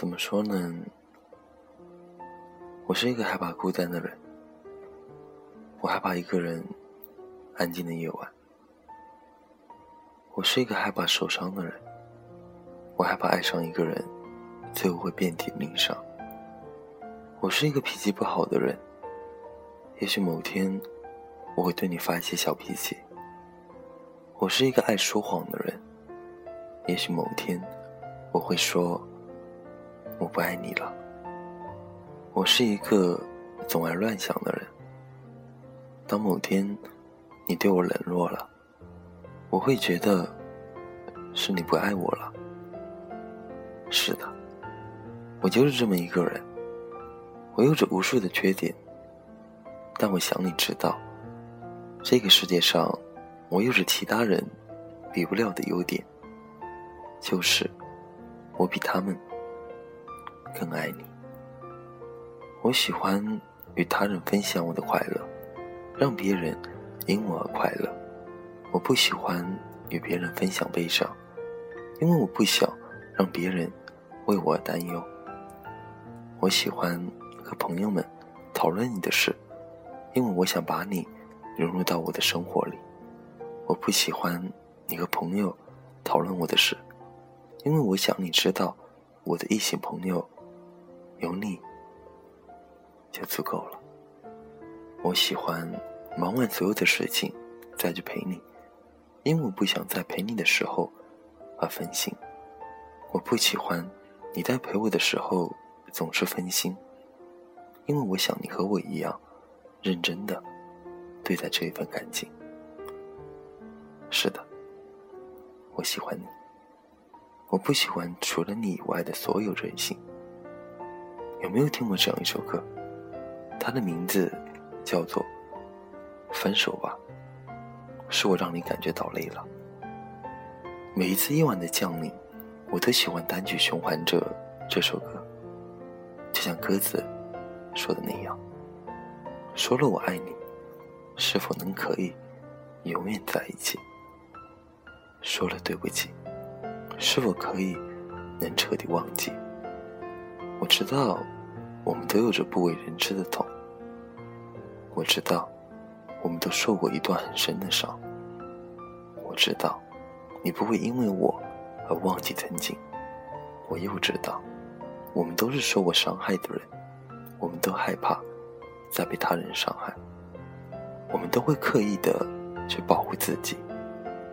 怎么说呢？我是一个害怕孤单的人，我害怕一个人安静的夜晚。我是一个害怕受伤的人，我害怕爱上一个人，最后会遍体鳞伤。我是一个脾气不好的人，也许某天我会对你发一些小脾气。我是一个爱说谎的人，也许某天我会说我不爱你了。我是一个总爱乱想的人。当某天你对我冷落了，我会觉得是你不爱我了。是的，我就是这么一个人。我有着无数的缺点，但我想你知道，这个世界上我有着其他人比不了的优点，就是我比他们更爱你。我喜欢与他人分享我的快乐，让别人因我而快乐。我不喜欢与别人分享悲伤，因为我不想让别人为我而担忧。我喜欢和朋友们讨论你的事，因为我想把你融入到我的生活里。我不喜欢你和朋友讨论我的事，因为我想你知道我的异性朋友有你。就足够了。我喜欢忙完所有的事情再去陪你，因为我不想在陪你的时候而分心。我不喜欢你在陪我的时候总是分心，因为我想你和我一样认真的对待这一份感情。是的，我喜欢你。我不喜欢除了你以外的所有人性。有没有听过这样一首歌？它的名字叫做《分手吧》，是我让你感觉到累了。每一次夜晚的降临，我都喜欢单曲循环着这首歌，就像歌词说的那样：“说了我爱你，是否能可以永远在一起？说了对不起，是否可以能彻底忘记？”我知道。我们都有着不为人知的痛。我知道，我们都受过一段很深的伤。我知道，你不会因为我而忘记曾经。我又知道，我们都是受过伤害的人。我们都害怕再被他人伤害。我们都会刻意的去保护自己，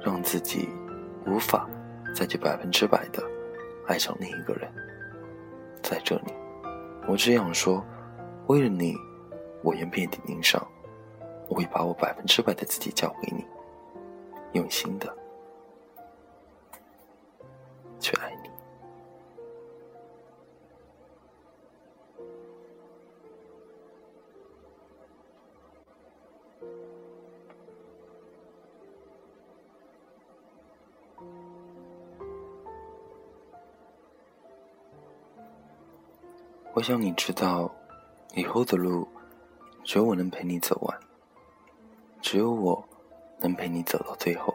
让自己无法再去百分之百的爱上另一个人。在这里。我只想说，为了你，我愿遍体鳞伤，我会把我百分之百的自己交给你，用心的我想你知道，以后的路，只有我能陪你走完，只有我能陪你走到最后。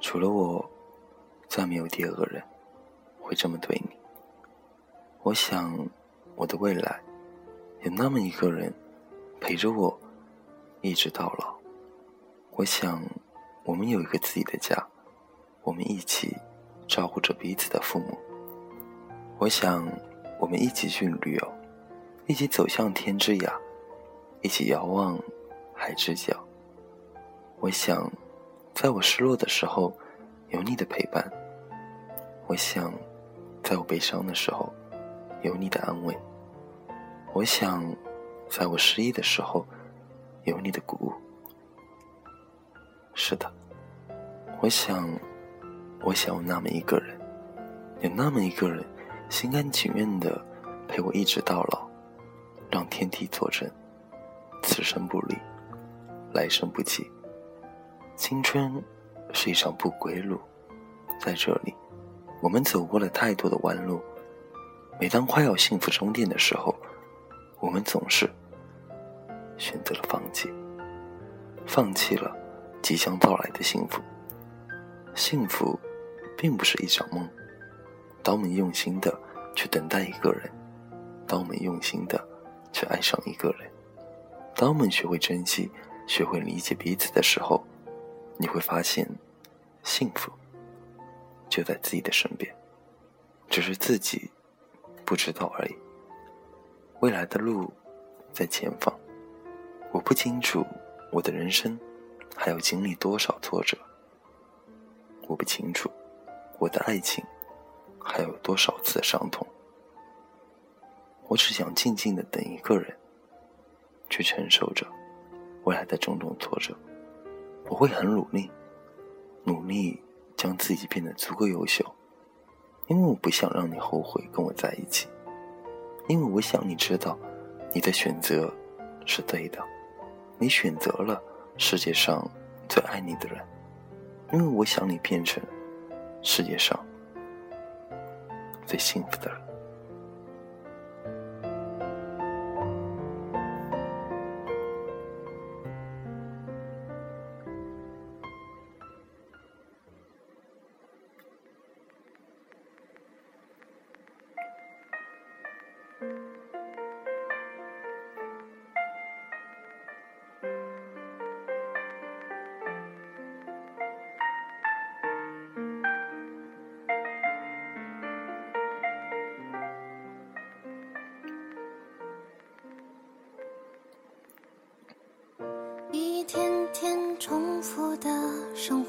除了我，再没有第二个人会这么对你。我想，我的未来，有那么一个人陪着我，一直到老。我想，我们有一个自己的家，我们一起照顾着彼此的父母。我想。我们一起去旅游，一起走向天之涯，一起遥望海之角。我想，在我失落的时候，有你的陪伴；我想，在我悲伤的时候，有你的安慰；我想，在我失意的时候，有你的鼓舞。是的，我想，我想有那么一个人，有那么一个人。心甘情愿的陪我一直到老，让天地作证，此生不离，来生不弃。青春是一场不归路，在这里，我们走过了太多的弯路。每当快要幸福终点的时候，我们总是选择了放弃，放弃了即将到来的幸福。幸福，并不是一场梦。当我们用心的去等待一个人，当我们用心的去爱上一个人，当我们学会珍惜、学会理解彼此的时候，你会发现，幸福就在自己的身边，只是自己不知道而已。未来的路在前方，我不清楚我的人生还要经历多少挫折，我不清楚我的爱情还有多少次的伤痛。我只想静静的等一个人，去承受着未来的种种挫折。我会很努力，努力将自己变得足够优秀，因为我不想让你后悔跟我在一起，因为我想你知道，你的选择是对的，你选择了世界上最爱你的人，因为我想你变成世界上最幸福的人。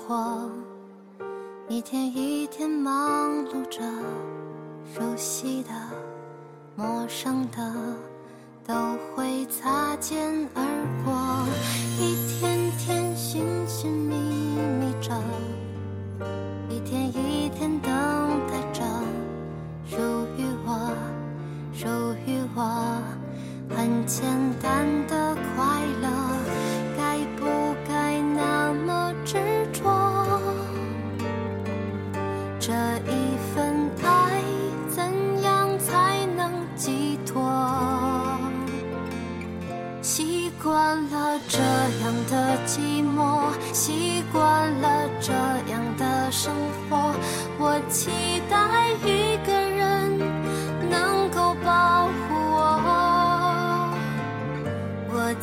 活，一天一天忙碌着，熟悉的、陌生的都会擦肩而过，一天天寻寻觅觅着，一天一天等待着，属于我，属于我，很简惯了这样的生活。我期待一个人能够保护我，我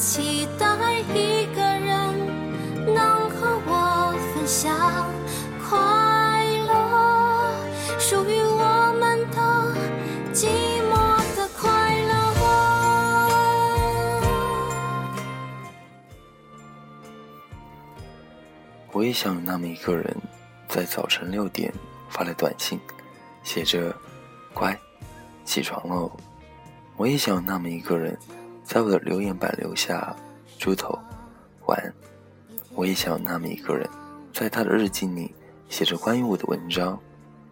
我也想有那么一个人，在早晨六点发来短信，写着“乖，起床喽”。我也想有那么一个人，在我的留言板留下“猪头，晚安”。我也想有那么一个人，在他的日记里写着关于我的文章，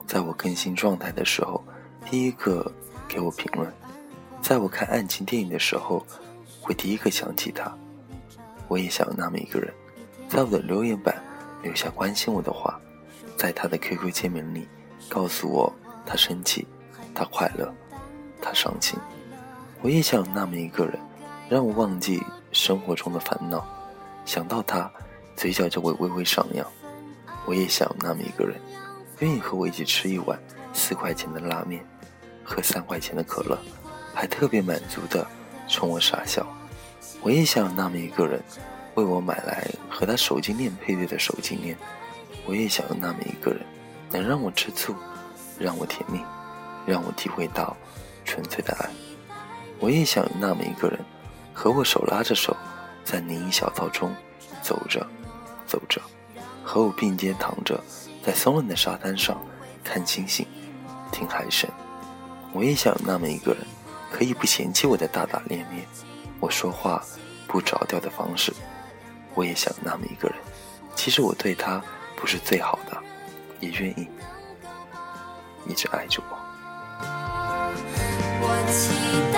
在我更新状态的时候，第一个给我评论，在我看爱情电影的时候，会第一个想起他。我也想有那么一个人，在我的留言板。留下关心我的话，在他的 QQ 签名里，告诉我他生气，他快乐，他伤心。我也想有那么一个人，让我忘记生活中的烦恼，想到他，嘴角就会微微上扬。我也想有那么一个人，愿意和我一起吃一碗四块钱的拉面，喝三块钱的可乐，还特别满足的冲我傻笑。我也想有那么一个人。为我买来和他手机链配对的手机链，我也想有那么一个人，能让我吃醋，让我甜蜜，让我体会到纯粹的爱。我也想有那么一个人，和我手拉着手，在林荫小道中走着，走着，和我并肩躺着，在松软的沙滩上看星星，听海声。我也想有那么一个人，可以不嫌弃我的大大咧咧，我说话不着调的方式。我也想那么一个人，其实我对他不是最好的，也愿意一直爱着我。我期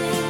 Thank you.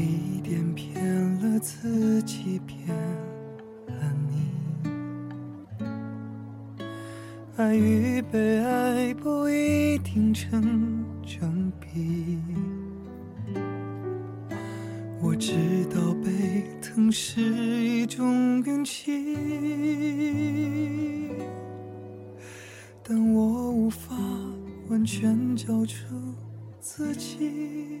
一点骗了自己，骗了你。爱与被爱不一定成正比。我知道被疼是一种运气，但我无法完全交出自己。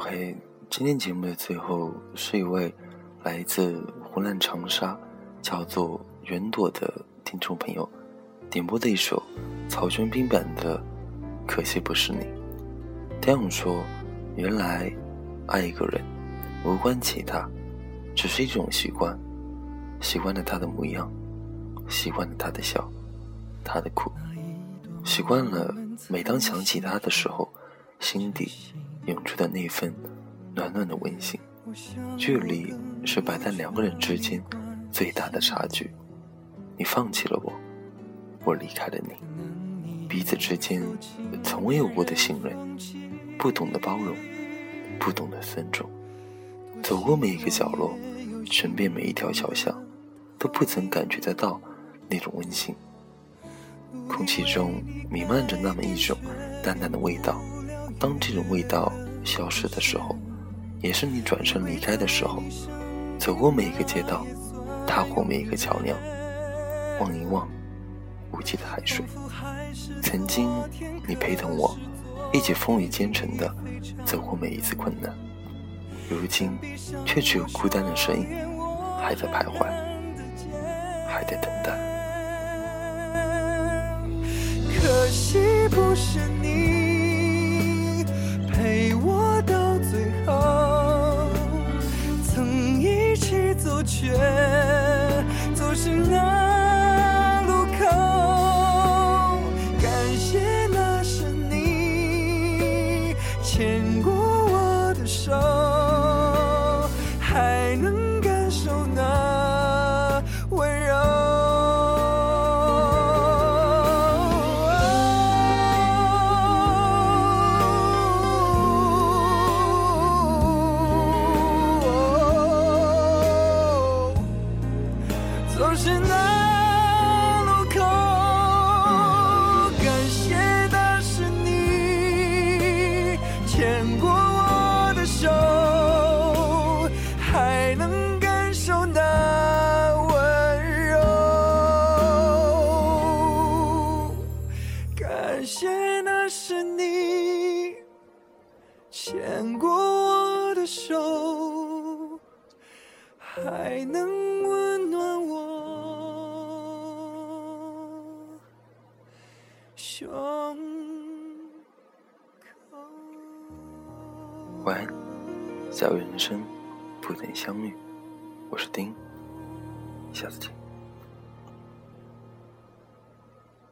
OK，今天节目的最后是一位来自湖南长沙，叫做云朵的听众朋友点播的一首曹轩宾版的《可惜不是你》。这样说，原来爱一个人无关其他，只是一种习惯，习惯了他的模样，习惯了他的笑，他的苦，习惯了每当想起他的时候，心底。涌出的那份暖暖的温馨，距离是摆在两个人之间最大的差距。你放弃了我，我离开了你，彼此之间从未有过的信任，不懂得包容，不懂得尊重。走过每一个角落，寻遍每一条小巷，都不曾感觉得到那种温馨。空气中弥漫着那么一种淡淡的味道。当这种味道消失的时候，也是你转身离开的时候。走过每一个街道，踏过每一个桥梁，望一望无际的海水。曾经你陪同我，一起风雨兼程的走过每一次困难，如今却只有孤单的身影，还在徘徊，还在等待。可惜不是你。牵过我的手，还能温暖我胸口。晚安，假如人生不曾相遇，我是丁，下次见。